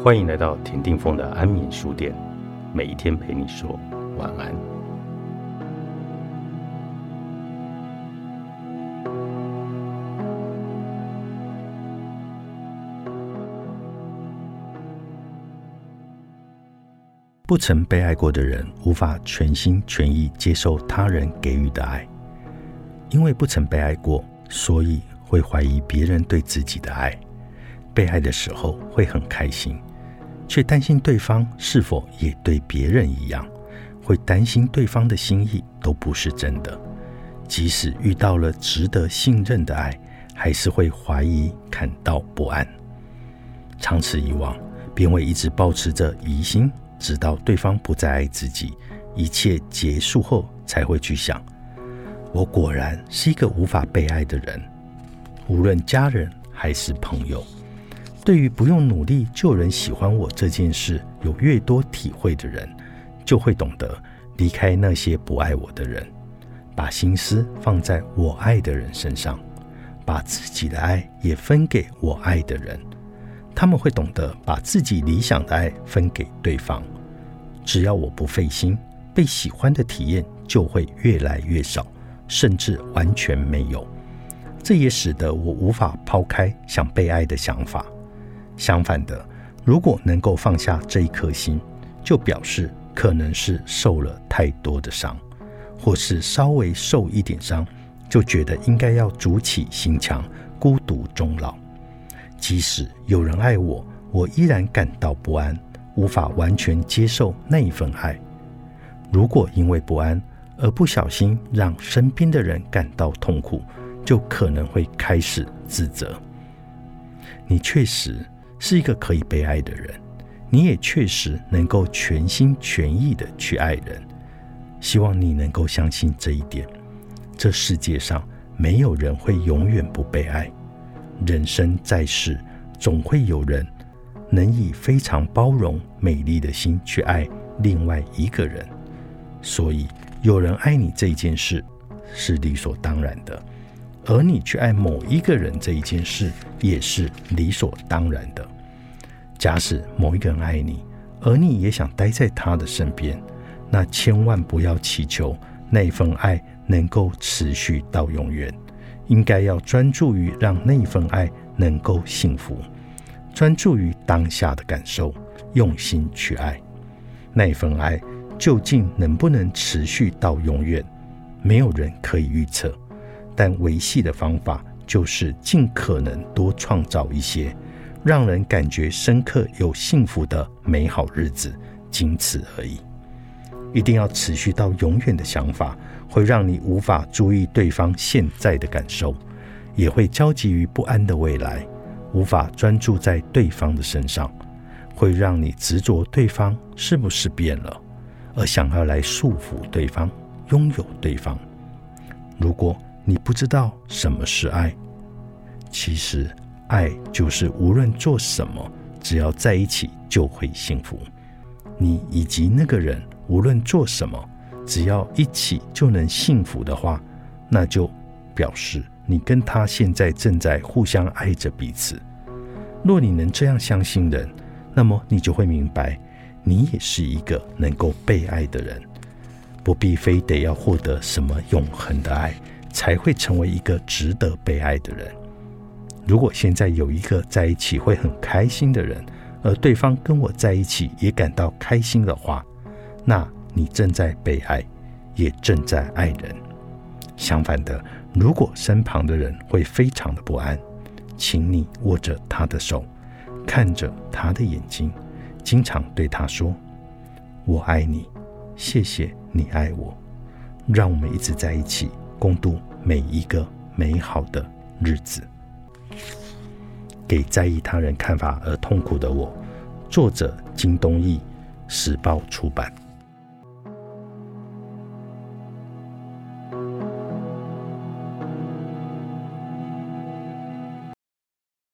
欢迎来到田定峰的安眠书店，每一天陪你说晚安。不曾被爱过的人，无法全心全意接受他人给予的爱，因为不曾被爱过，所以会怀疑别人对自己的爱。被爱的时候会很开心。却担心对方是否也对别人一样，会担心对方的心意都不是真的。即使遇到了值得信任的爱，还是会怀疑、感到不安。长此以往，便会一直保持着疑心，直到对方不再爱自己，一切结束后，才会去想：我果然是一个无法被爱的人。无论家人还是朋友。对于不用努力就有人喜欢我这件事，有越多体会的人，就会懂得离开那些不爱我的人，把心思放在我爱的人身上，把自己的爱也分给我爱的人。他们会懂得把自己理想的爱分给对方。只要我不费心，被喜欢的体验就会越来越少，甚至完全没有。这也使得我无法抛开想被爱的想法。相反的，如果能够放下这一颗心，就表示可能是受了太多的伤，或是稍微受一点伤，就觉得应该要筑起心墙，孤独终老。即使有人爱我，我依然感到不安，无法完全接受那一份爱。如果因为不安而不小心让身边的人感到痛苦，就可能会开始自责。你确实。是一个可以被爱的人，你也确实能够全心全意的去爱人。希望你能够相信这一点。这世界上没有人会永远不被爱。人生在世，总会有人能以非常包容、美丽的心去爱另外一个人。所以，有人爱你这件事是理所当然的，而你去爱某一个人这一件事也是理所当然的。假使某一个人爱你，而你也想待在他的身边，那千万不要祈求那份爱能够持续到永远。应该要专注于让那份爱能够幸福，专注于当下的感受，用心去爱。那份爱究竟能不能持续到永远，没有人可以预测。但维系的方法就是尽可能多创造一些。让人感觉深刻、有幸福的美好日子，仅此而已。一定要持续到永远的想法，会让你无法注意对方现在的感受，也会焦急于不安的未来，无法专注在对方的身上，会让你执着对方是不是变了，而想要来束缚对方、拥有对方。如果你不知道什么是爱，其实。爱就是无论做什么，只要在一起就会幸福。你以及那个人无论做什么，只要一起就能幸福的话，那就表示你跟他现在正在互相爱着彼此。若你能这样相信人，那么你就会明白，你也是一个能够被爱的人。不必非得要获得什么永恒的爱，才会成为一个值得被爱的人。如果现在有一个在一起会很开心的人，而对方跟我在一起也感到开心的话，那你正在被爱，也正在爱人。相反的，如果身旁的人会非常的不安，请你握着他的手，看着他的眼睛，经常对他说：“我爱你，谢谢你爱我，让我们一直在一起，共度每一个美好的日子。”给在意他人看法而痛苦的我，作者金东义，时报出版。